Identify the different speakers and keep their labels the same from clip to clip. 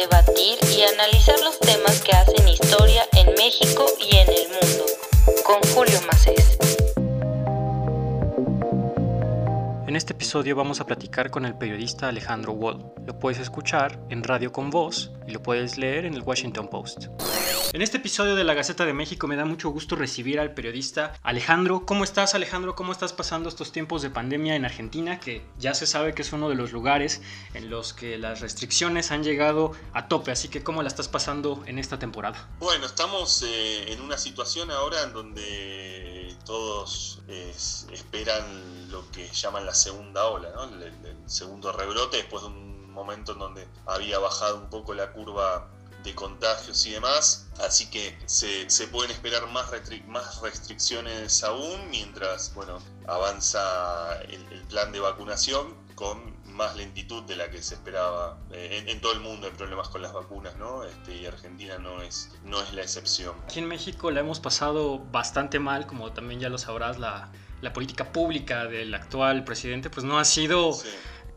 Speaker 1: debatir y analizar los temas que hacen historia en México
Speaker 2: episodio vamos a platicar con el periodista Alejandro Wall. Lo puedes escuchar en Radio con Voz y lo puedes leer en el Washington Post. En este episodio de la Gaceta de México me da mucho gusto recibir al periodista Alejandro. ¿Cómo estás Alejandro? ¿Cómo estás pasando estos tiempos de pandemia en Argentina? Que ya se sabe que es uno de los lugares en los que las restricciones han llegado a tope. Así que ¿cómo la estás pasando en esta temporada?
Speaker 3: Bueno, estamos eh, en una situación ahora en donde todos esperan lo que llaman la segunda ola, ¿no? el, segundo rebrote después de un momento en donde había bajado un poco la curva de contagios y demás, así que se, se pueden esperar más, más restricciones aún mientras bueno, avanza el, el, plan de vacunación con más lentitud de la que se esperaba. Eh, en, en, todo el mundo hay problemas con las vacunas, ¿no? Este, y Argentina no es, no es la excepción.
Speaker 2: Aquí en México la hemos pasado bastante mal, como también ya lo sabrás, la, la política pública del actual presidente pues no ha sido... Sí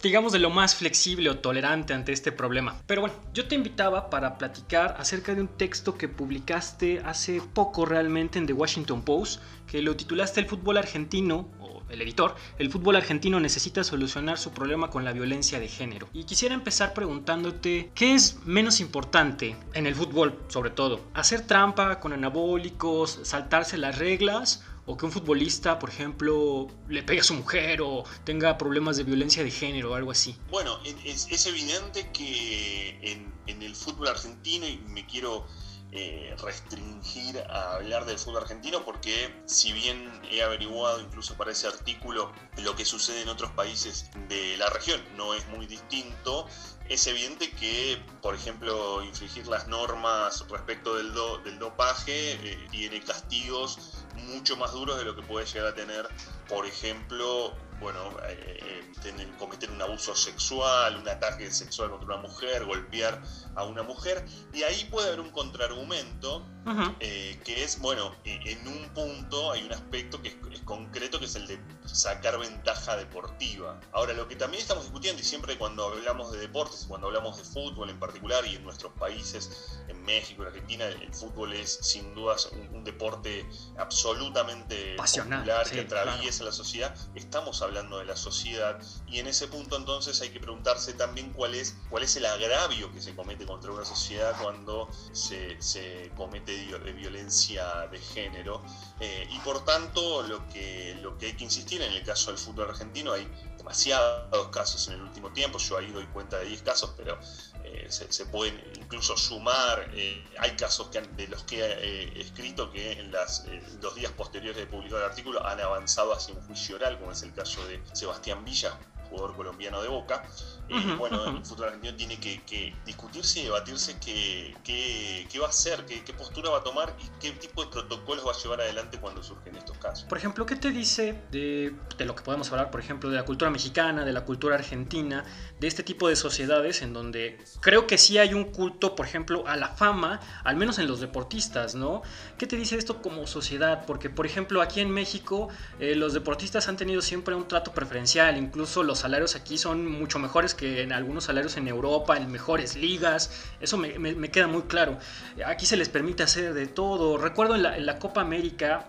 Speaker 2: digamos, de lo más flexible o tolerante ante este problema. Pero bueno, yo te invitaba para platicar acerca de un texto que publicaste hace poco realmente en The Washington Post, que lo titulaste El fútbol argentino, o el editor, el fútbol argentino necesita solucionar su problema con la violencia de género. Y quisiera empezar preguntándote, ¿qué es menos importante en el fútbol, sobre todo? ¿Hacer trampa con anabólicos, saltarse las reglas? O que un futbolista, por ejemplo, le pegue a su mujer o tenga problemas de violencia de género o algo así.
Speaker 3: Bueno, es, es evidente que en, el fútbol argentino, y me quiero eh, restringir a hablar del fútbol argentino, porque si bien he averiguado incluso para ese artículo lo que sucede en otros países de la región, no es muy distinto, es evidente que, por ejemplo, infringir las normas respecto del, do, del dopaje eh, tiene castigos mucho más duros de lo que puede llegar a tener, por ejemplo, bueno, eh, tener, cometer un abuso sexual, un ataque sexual contra una mujer, golpear a una mujer, y ahí puede haber un contraargumento uh -huh. eh, que es, bueno, en un punto hay un aspecto que es, es, concreto que es el de sacar ventaja deportiva. Ahora, lo que también estamos discutiendo, y siempre cuando hablamos de deportes, cuando hablamos de fútbol en particular, y en nuestros países, en México, en Argentina, el fútbol es sin dudas un, un deporte absolutamente
Speaker 2: Pasional,
Speaker 3: popular
Speaker 2: sí,
Speaker 3: que atraviesa
Speaker 2: claro.
Speaker 3: la sociedad. Estamos hablando de la sociedad, y en ese punto entonces hay que preguntarse también cuál es, cuál es el agravio que se comete contra una sociedad cuando se, se comete de violencia de género. Eh, y por tanto, lo que, lo que hay que insistir en el caso del fútbol argentino, hay demasiados casos en el último tiempo, yo ahí doy cuenta de 10 casos, pero eh, se, pueden incluso sumar, eh, hay casos que de los que he escrito que en las, los días posteriores de publicar el artículo han avanzado hacia un juicio oral, como es el caso de Sebastián Villa, jugador colombiano de Boca. Uh -huh, bueno, uh -huh. el fútbol argentino tiene que, que discutirse y debatirse qué, qué, qué va a hacer, qué, qué, postura va a tomar y qué tipo de protocolos va a llevar adelante cuando surgen estos casos.
Speaker 2: Por ejemplo, ¿qué te dice de, de lo que podemos hablar, por ejemplo, de la cultura mexicana, de la cultura argentina, de este tipo de sociedades en donde creo que sí hay un culto, por ejemplo, a la fama, al menos en los deportistas, ¿no? ¿Qué te dice esto como sociedad? Porque, por ejemplo, aquí en México eh, los deportistas han tenido siempre un trato preferencial, incluso los salarios aquí son mucho mejores que en algunos salarios en Europa, en mejores ligas, eso me queda muy claro. Aquí se les permite hacer de todo. Recuerdo en la, en la, Copa América,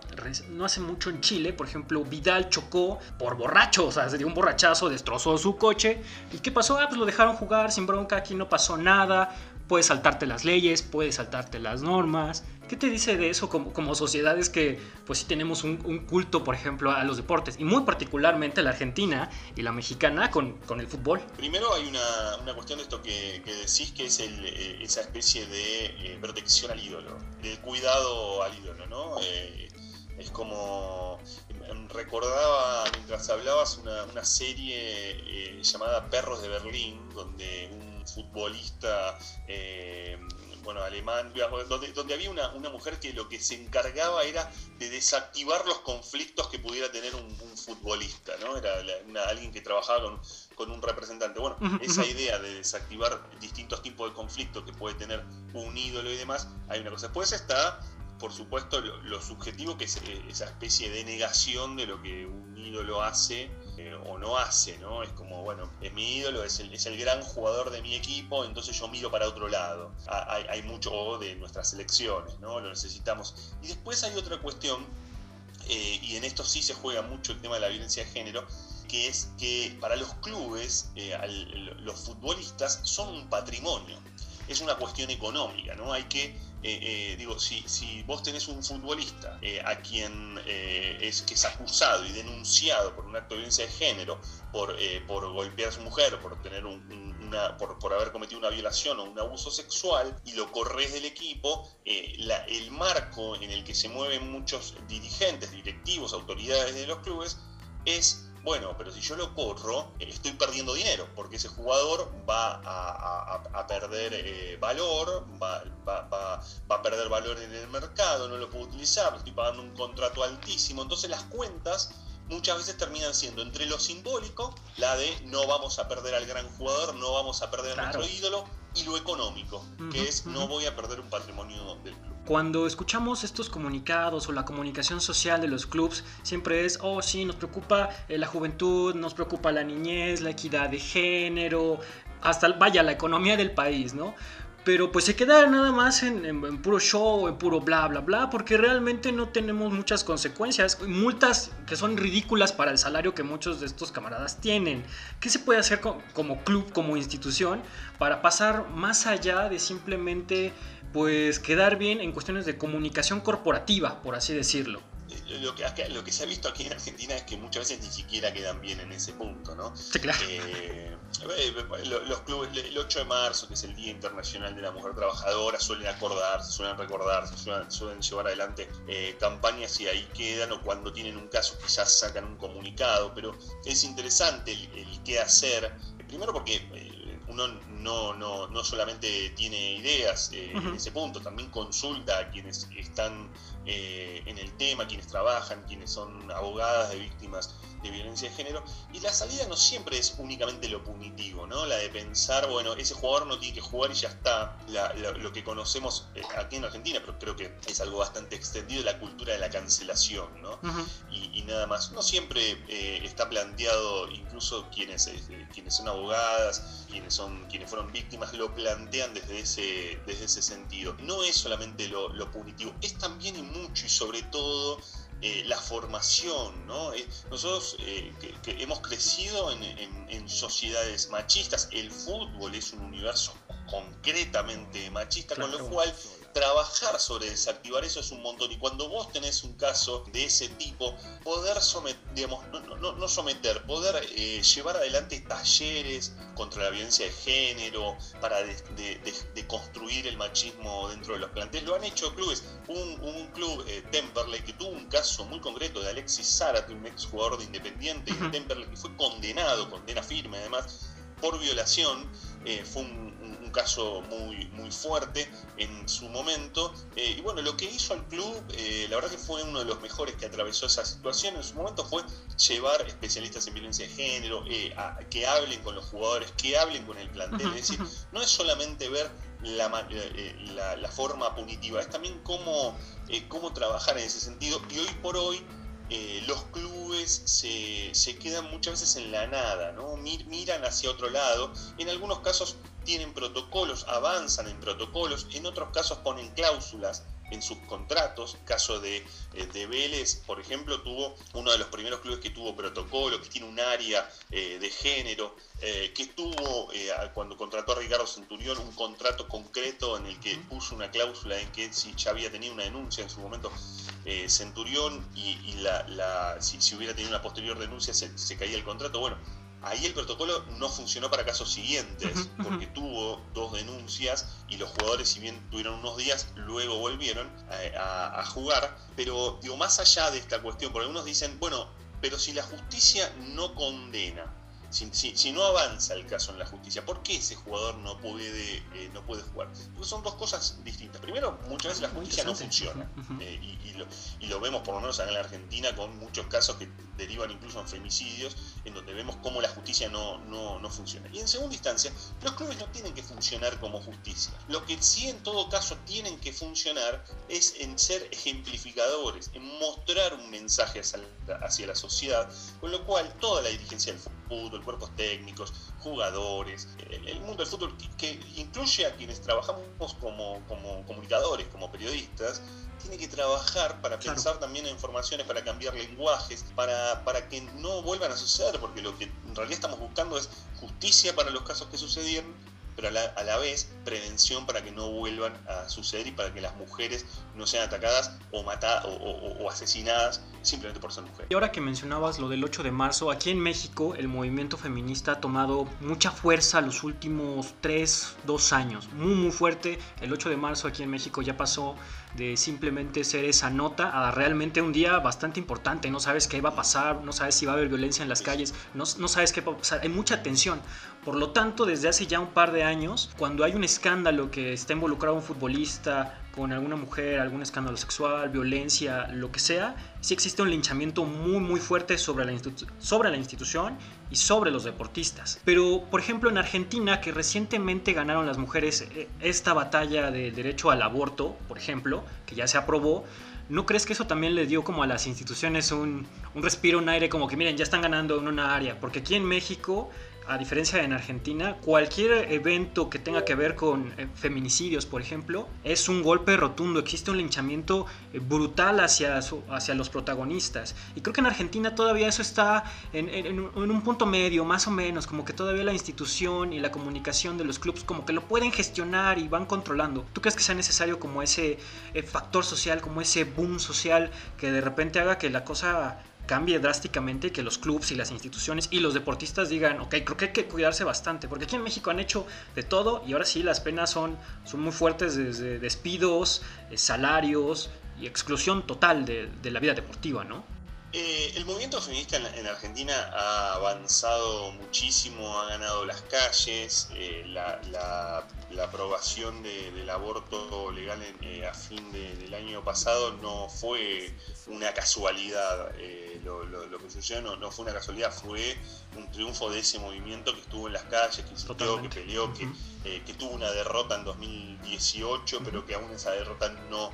Speaker 2: no hace mucho en Chile, por ejemplo, Vidal chocó por borracho, o sea, se dio un borrachazo, destrozó su coche. ¿Y qué pasó? Ah, pues lo dejaron jugar sin bronca, aquí no pasó nada. Puedes saltarte las leyes, puedes saltarte las normas. ¿Qué te dice de eso como, como sociedades que pues sí tenemos un, culto, por ejemplo, a los deportes? Y muy particularmente la argentina y la mexicana con, con el fútbol.
Speaker 3: Primero hay una, una cuestión de esto que, que decís, que es el, eh, esa especie de eh, protección al ídolo, de cuidado al ídolo, ¿no? Eh, es como recordaba mientras hablabas una, una serie llamada Perros de Berlín, donde un futbolista eh, bueno, alemán, donde, donde había una, una, mujer que lo que se encargaba era de desactivar los conflictos que pudiera tener un, un futbolista, ¿no? Era la, una, alguien que trabajaba con, con, un representante. Bueno, uh -huh. esa idea de desactivar distintos tipos de conflictos que puede tener un ídolo y demás, hay una cosa. Después está por supuesto, lo, lo, subjetivo que es eh, esa especie de negación de lo que un ídolo hace o no hace, ¿no? Es como, bueno, es mi ídolo, es el, es el gran jugador de mi equipo, entonces yo miro para otro lado. Hay, hay mucho de nuestras selecciones, ¿no? Lo necesitamos. Y después hay otra cuestión, eh, y en esto sí se juega mucho el tema de la violencia de género, que es que para los clubes, eh, los futbolistas son un patrimonio. Es una cuestión económica, ¿no? Hay que eh, eh, digo, si, vos tenés un futbolista eh, a quien es, que es acusado y denunciado por un acto de violencia de género, por, por golpear a su mujer, por, tener una, por, por, haber cometido una violación o un abuso sexual, y lo corres del equipo, el marco en el que se mueven muchos dirigentes, directivos, autoridades de los clubes, es bueno, pero si yo lo corro, eh, estoy perdiendo dinero, porque ese jugador va a, perder eh, valor, va, a perder valor en el mercado, no lo puedo utilizar, estoy pagando un contrato altísimo. Entonces las cuentas muchas veces terminan siendo entre lo simbólico, la de no vamos a perder al gran jugador, no vamos a perder a nuestro ídolo, y lo económico, que es no voy a perder un patrimonio del club.
Speaker 2: Cuando escuchamos estos comunicados o la comunicación social de los clubes, siempre es, oh sí, nos preocupa eh, la juventud, nos preocupa la niñez, la equidad de género, hasta, vaya, la economía del país, ¿no? Pero pues se queda nada más en, puro show, en puro bla, bla, bla, porque realmente no tenemos muchas consecuencias, multas que son ridículas para el salario que muchos de estos camaradas tienen. ¿Qué se puede hacer como club, como institución, para pasar más allá de simplemente pues quedar bien en cuestiones de comunicación corporativa, por así decirlo.
Speaker 3: Lo que, lo que se ha visto aquí en Argentina es que muchas veces ni siquiera quedan bien en ese punto, ¿no?
Speaker 2: Sí, claro.
Speaker 3: Eh, los clubes, el 8 de marzo, que es el Día Internacional de la Mujer Trabajadora, suelen acordarse, suelen recordarse, suelen, llevar adelante eh, campañas y ahí quedan, o cuando tienen un caso quizás sacan un comunicado, pero es interesante el, qué hacer, primero porque eh, uno no, no, no solamente tiene ideas eh, en ese punto, también consulta a quienes están eh, en el tema, quienes trabajan, quienes son abogadas de víctimas de violencia de género. Y la salida no siempre es únicamente lo punitivo, ¿no? La de pensar, bueno, ese jugador no tiene que jugar y ya está. lo que conocemos eh, aquí en Argentina, pero creo que es algo bastante extendido, la cultura de la cancelación, ¿no? y, nada más. No siempre está planteado, incluso quienes, quienes son abogadas, quienes, son, quienes fueron víctimas lo plantean desde ese, desde ese sentido. No es solamente lo, punitivo, es también y mucho y sobre todo eh, la formación, ¿no? Eh, nosotros eh, que, hemos crecido en, en, sociedades machistas, el fútbol es un universo concretamente machista, con lo cual trabajar sobre desactivar eso es un montón. Y cuando vos tenés un caso de ese tipo, poder someter, digamos, no, no, no someter, poder eh, llevar adelante talleres contra la violencia de género, para de, construir el machismo dentro de los planteles, lo han hecho clubes. Un, un club, eh, Temperley, que tuvo un caso muy concreto de Alexis Zárate, un ex jugador de Independiente, Temperley, que fue condenado, condena firme además, por violación. Eh, fue un caso muy, muy fuerte en su momento. Eh, y bueno, lo que hizo al club, eh, la verdad que fue uno de los mejores que atravesó esa situación en su momento, fue llevar especialistas en violencia de género, eh, a, que hablen con los jugadores, que hablen con el plantel. Es decir, no es solamente ver la, la, forma punitiva, es también cómo, cómo trabajar en ese sentido. Y hoy por hoy los clubes se, se, quedan muchas veces en la nada, ¿no? miran hacia otro lado. En algunos casos tienen protocolos, avanzan en protocolos, en otros casos ponen cláusulas en sus contratos. Caso de, eh, de Vélez, por ejemplo, tuvo uno de los primeros clubes que tuvo protocolo, que tiene un área eh, de género, eh, que tuvo, cuando contrató a Ricardo Centurión, un contrato concreto en el que puso una cláusula en que si ya había tenido una denuncia en su momento Centurión y, la, si, hubiera tenido una posterior denuncia se, se caía el contrato. Bueno, Ahí el protocolo no funcionó para casos siguientes, porque tuvo dos denuncias y los jugadores, si bien tuvieron unos días, luego volvieron a, jugar. Pero digo, más allá de esta cuestión, porque algunos dicen, bueno, pero si la justicia no condena, si, no avanza el caso en la justicia, ¿por qué ese jugador no puede, eh, no puede jugar? Porque son dos cosas distintas. Primero, muchas veces la justicia no funciona. Eh, y, lo, vemos por lo menos acá en la Argentina con muchos casos que derivan incluso en femicidios, en donde vemos cómo la justicia no, no, no funciona. Y en segunda instancia, los clubes no tienen que funcionar como justicia. Lo que sí en todo caso tienen que funcionar es en ser ejemplificadores, en mostrar un mensaje hacia la sociedad, con lo cual toda la dirigencia del fútbol, cuerpos técnicos, jugadores, el, mundo del fútbol que, incluye a quienes trabajamos como, como comunicadores, como periodistas, tiene que trabajar para pensar también en informaciones, para cambiar lenguajes, para, para que no vuelvan a suceder, porque lo que en realidad estamos buscando es justicia para los casos que sucedieron pero a la, vez prevención para que no vuelvan a suceder y para que las mujeres no sean atacadas o, matadas o, asesinadas simplemente por ser mujeres.
Speaker 2: Y ahora que mencionabas lo del 8 de marzo, aquí en México el movimiento feminista ha tomado mucha fuerza los últimos 3, 2 años, muy muy fuerte. El 8 de marzo aquí en México ya pasó de simplemente ser esa nota a realmente un día bastante importante. No sabes qué va a pasar, no sabes si va a haber violencia en las calles, no, no sabes qué va a pasar. Hay mucha tensión. Por lo tanto, desde hace ya un par de años, cuando hay un escándalo que está involucrado un futbolista con alguna mujer, algún escándalo sexual, violencia, lo que sea, sí existe un linchamiento muy muy fuerte sobre la, institución y sobre los deportistas. Pero, por ejemplo, en Argentina, que recientemente ganaron las mujeres eh, esta batalla de derecho al aborto, por ejemplo, que ya se aprobó, ¿no crees que eso también le dio como a las instituciones un, un respiro, un aire, como que miren, ya están ganando en una área? Porque aquí en México a diferencia de en Argentina, cualquier evento que tenga que ver con eh, feminicidios, por ejemplo, es un golpe rotundo. Existe un linchamiento eh, brutal hacia, hacia los protagonistas. Y creo que en Argentina todavía eso está en, un punto medio, más o menos, como que todavía la institución y la comunicación de los clubes como que lo pueden gestionar y van controlando. ¿Tú crees que sea necesario como ese eh, factor social, como ese boom social que de repente haga que la cosa cambie drásticamente, que los clubes y las instituciones y los deportistas digan, ok, creo que hay que cuidarse bastante, porque aquí en México han hecho de todo y ahora sí las penas son, son muy fuertes desde despidos, eh, salarios y exclusión total de, de la vida deportiva, ¿no?
Speaker 3: Eh, el movimiento feminista en, Argentina ha avanzado muchísimo, ha ganado las calles, eh, la, aprobación del aborto legal eh, a fin del año pasado no fue una casualidad, lo, que sucedió no, fue una casualidad, fue un triunfo de ese movimiento que estuvo en las calles, que insistió, que peleó, que, que, tuvo una derrota en 2018, pero que aún esa derrota no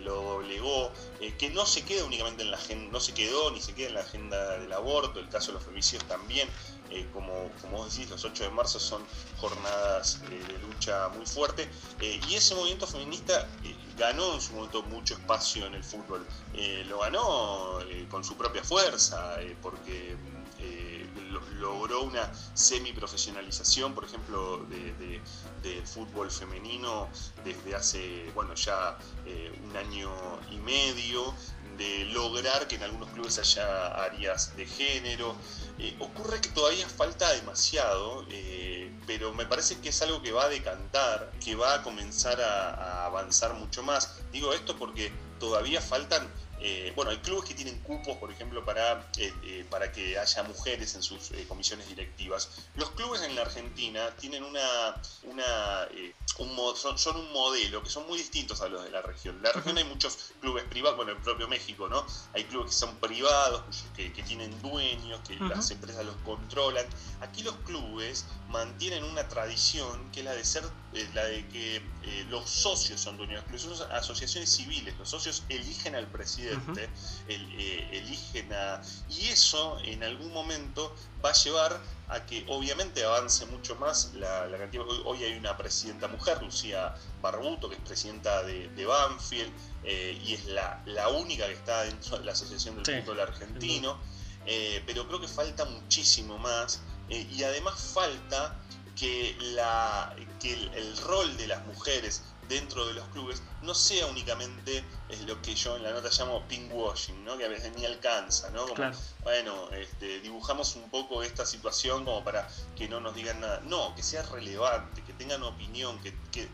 Speaker 3: lo doblegó, que no se queda únicamente en la agenda, se quedó ni se queda en la agenda del aborto, el caso de los femicidios también, eh, como, como vos decís, los 8 de marzo son jornadas eh, de lucha muy fuerte, eh, y ese movimiento feminista ganó en su momento mucho espacio en el fútbol, lo ganó con su propia fuerza, porque logró una semi-profesionalización, por ejemplo, del fútbol femenino desde hace, bueno, ya un año y medio, de lograr que en algunos clubes haya áreas de género. Eh, ocurre que todavía falta demasiado, eh, pero me parece que es algo que va a decantar, que va a comenzar a avanzar mucho más. Digo esto porque todavía faltan eh, bueno, hay clubes que tienen cupos, por ejemplo, para, eh, eh, para que haya mujeres en sus comisiones directivas. Los clubes en la Argentina tienen una, una un, son, un modelo que son muy distintos a los de la región. En la región hay muchos clubes privados, bueno, el propio México, ¿no? Hay clubes que son privados, que, tienen dueños, que las empresas los controlan. Aquí los clubes mantienen una tradición que es la de ser, la de que los socios son dueños son asociaciones civiles, los socios eligen al presidente el, eh, eligen a... Y eso en algún momento va a llevar a que obviamente avance mucho más la, cantidad. Hoy, hay una presidenta mujer, Lucía Barbuto, que es presidenta de, Banfield eh, y es la, la, única que está dentro de la Asociación del Fútbol Argentino. Eh, pero creo que falta muchísimo más y además falta que, la, que el, rol de las mujeres dentro de los clubes no sea únicamente es lo que yo en la nota llamo pinkwashing, ¿no? que a veces ni alcanza, ¿no? Como, bueno, este, dibujamos un poco esta situación como para que no nos digan nada. No, que sea relevante, que tengan opinión, que, que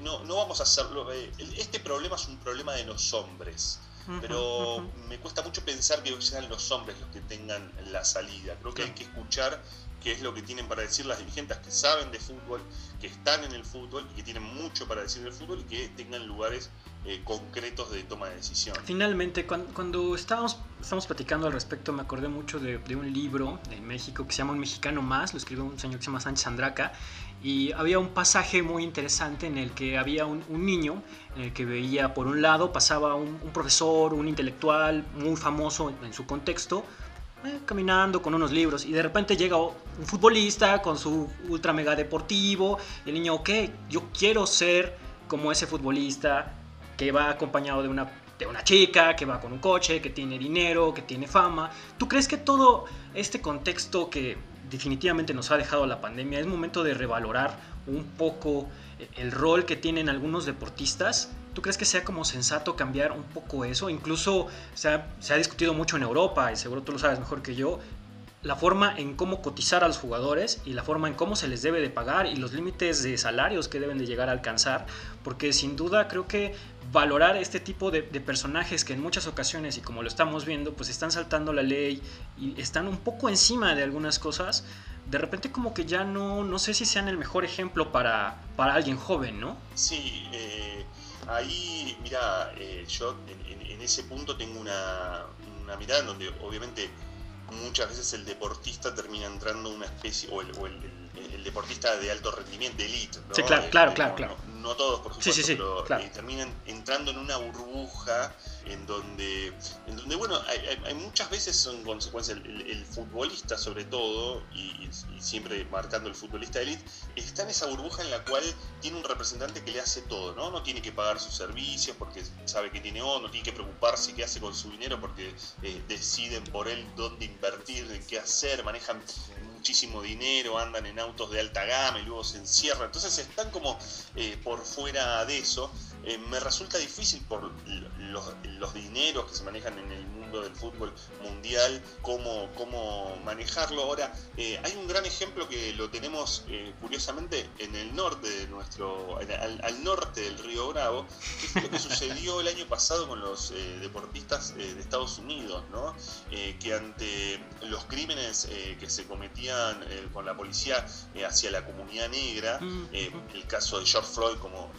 Speaker 3: no, no vamos a hacerlo. Eh, este problema es un problema de los hombres. Pero me cuesta mucho pensar que sean los hombres los que tengan la salida. Creo que hay que escuchar qué es lo que tienen para decir las dirigentes que saben de fútbol, que están en el fútbol y que tienen mucho para decir del fútbol y que tengan lugares eh, concretos de toma de decisión.
Speaker 2: Finalmente, cuando, estábamos, estábamos platicando al respecto, me acordé mucho de, un libro en México que se llama Un Mexicano Más, lo escribió un señor que se llama Sánchez Andraca, y había un pasaje muy interesante en el que había un, niño en el que veía por un lado pasaba un, profesor, un intelectual muy famoso en, su contexto, eh, caminando con unos libros y de repente llega un futbolista con su ultra mega deportivo y el niño, ok, yo quiero ser como ese futbolista que va acompañado de una, de una chica, que va con un coche, que tiene dinero, que tiene fama. ¿Tú crees que todo este contexto que definitivamente nos ha dejado la pandemia, es momento de revalorar un poco el rol que tienen algunos deportistas. ¿Tú crees que sea como sensato cambiar un poco eso? Incluso se ha, se ha discutido mucho en Europa, y seguro tú lo sabes mejor que yo, la forma en cómo cotizar a los jugadores y la forma en cómo se les debe de pagar y los límites de salarios que deben de llegar a alcanzar, porque sin duda creo que valorar este tipo de, personajes que en muchas ocasiones, y como lo estamos viendo, pues están saltando la ley y están un poco encima de algunas cosas, de repente como que ya no, no sé si sean el mejor ejemplo para, para alguien joven, ¿no?
Speaker 3: Sí, eh, ahí, mira, eh, yo en, ese punto tengo una, una mirada en donde obviamente muchas veces el deportista termina entrando una especie, o el, el, deportista de alto rendimiento, de elite. ¿no?
Speaker 2: Sí, claro, claro, claro. claro
Speaker 3: no todos por supuesto, pero eh, terminan entrando en una burbuja en donde, en donde bueno, hay, muchas veces son consecuencias, el, futbolista sobre todo, y, siempre marcando el futbolista elite, está en esa burbuja en la cual tiene un representante que le hace todo, ¿no? No tiene que pagar sus servicios porque sabe que tiene O, no tiene que preocuparse qué hace con su dinero porque eh, deciden por él dónde invertir, qué hacer, manejan muchísimo dinero, andan en autos de alta gama y luego se encierran. Entonces están como eh, por fuera de eso. Eh, me resulta difícil por los, los, dineros que se manejan en el mundo del fútbol mundial, cómo, cómo manejarlo. Ahora, eh, hay un gran ejemplo que lo tenemos curiosamente en el norte de nuestro, al, norte del río Bravo, que fue lo que sucedió el año pasado con los deportistas de Estados Unidos, ¿no? que ante los crímenes que se cometían eh, con la policía eh, hacia la comunidad negra, mm. eh, el caso de George Floyd como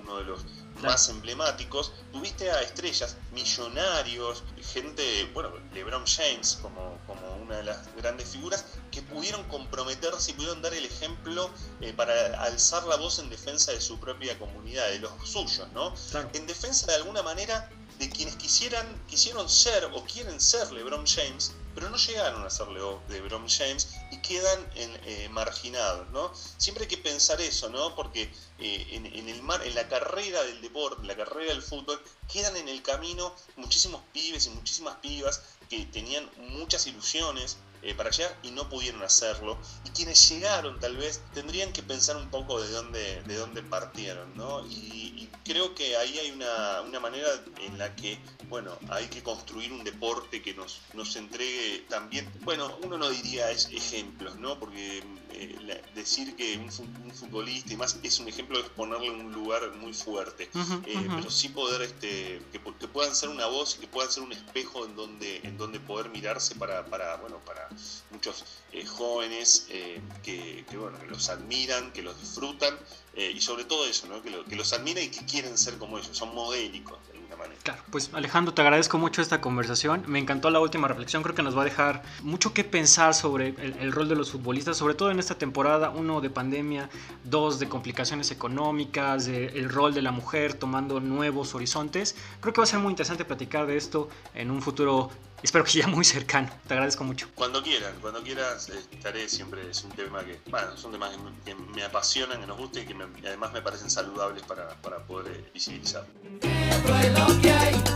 Speaker 3: uno de los más emblemáticos, tuviste a estrellas, millonarios, gente, bueno, LeBron James como, como una de las grandes figuras, que pudieron comprometerse y pudieron dar el ejemplo para alzar la voz en defensa de su propia comunidad, de los suyos, ¿no? En defensa de alguna manera de quienes quisieran, quisieron ser o quieren ser LeBron James, pero no llegaron a ser LeBron James y quedan en, eh, marginados, ¿no? Siempre hay que pensar eso, ¿no? Porque eh, en, el mar, en la carrera del deporte, en la carrera del fútbol, quedan en el camino muchísimos pibes y muchísimas pibas que tenían muchas ilusiones, eh, para llegar y no pudieron hacerlo. Y quienes llegaron tal vez tendrían que pensar un poco de dónde, de dónde partieron, ¿no? Y, creo que ahí hay una, una, manera en la que, bueno, hay que construir un deporte que nos, nos entregue también, bueno, uno no diría ejemplos, ¿no? Porque eh, decir que un, futbolista y más es un ejemplo de ponerle en un lugar muy fuerte, eh, pero sí poder este, que, que, puedan ser una voz y que puedan ser un espejo en donde, en donde poder mirarse para, para bueno, para muchos eh, jóvenes eh, que, bueno, que los admiran, que los disfrutan eh, y sobre todo eso, ¿no? que, que los admiran y que quieren ser como ellos, son modélicos de alguna manera.
Speaker 2: Claro, pues Alejandro, te agradezco mucho esta conversación. Me encantó la última reflexión, creo que nos va a dejar mucho que pensar sobre el, rol de los futbolistas, sobre todo en esta temporada, uno de pandemia, dos de complicaciones económicas, de el rol de la mujer tomando nuevos horizontes. Creo que va a ser muy interesante platicar de esto en un futuro espero que sea muy cercano. Te agradezco mucho.
Speaker 3: Cuando quieran, cuando quieras, estaré siempre. Es un tema que, bueno, son temas que me, apasionan, que nos gustan y que además me parecen saludables para, para poder eh, visibilizar.
Speaker 1: La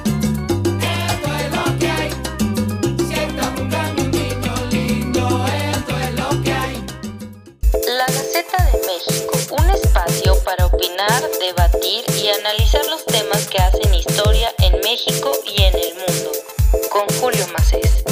Speaker 1: debatir y analizar los temas que hacen historia en México y en el mundo con Julio Macés.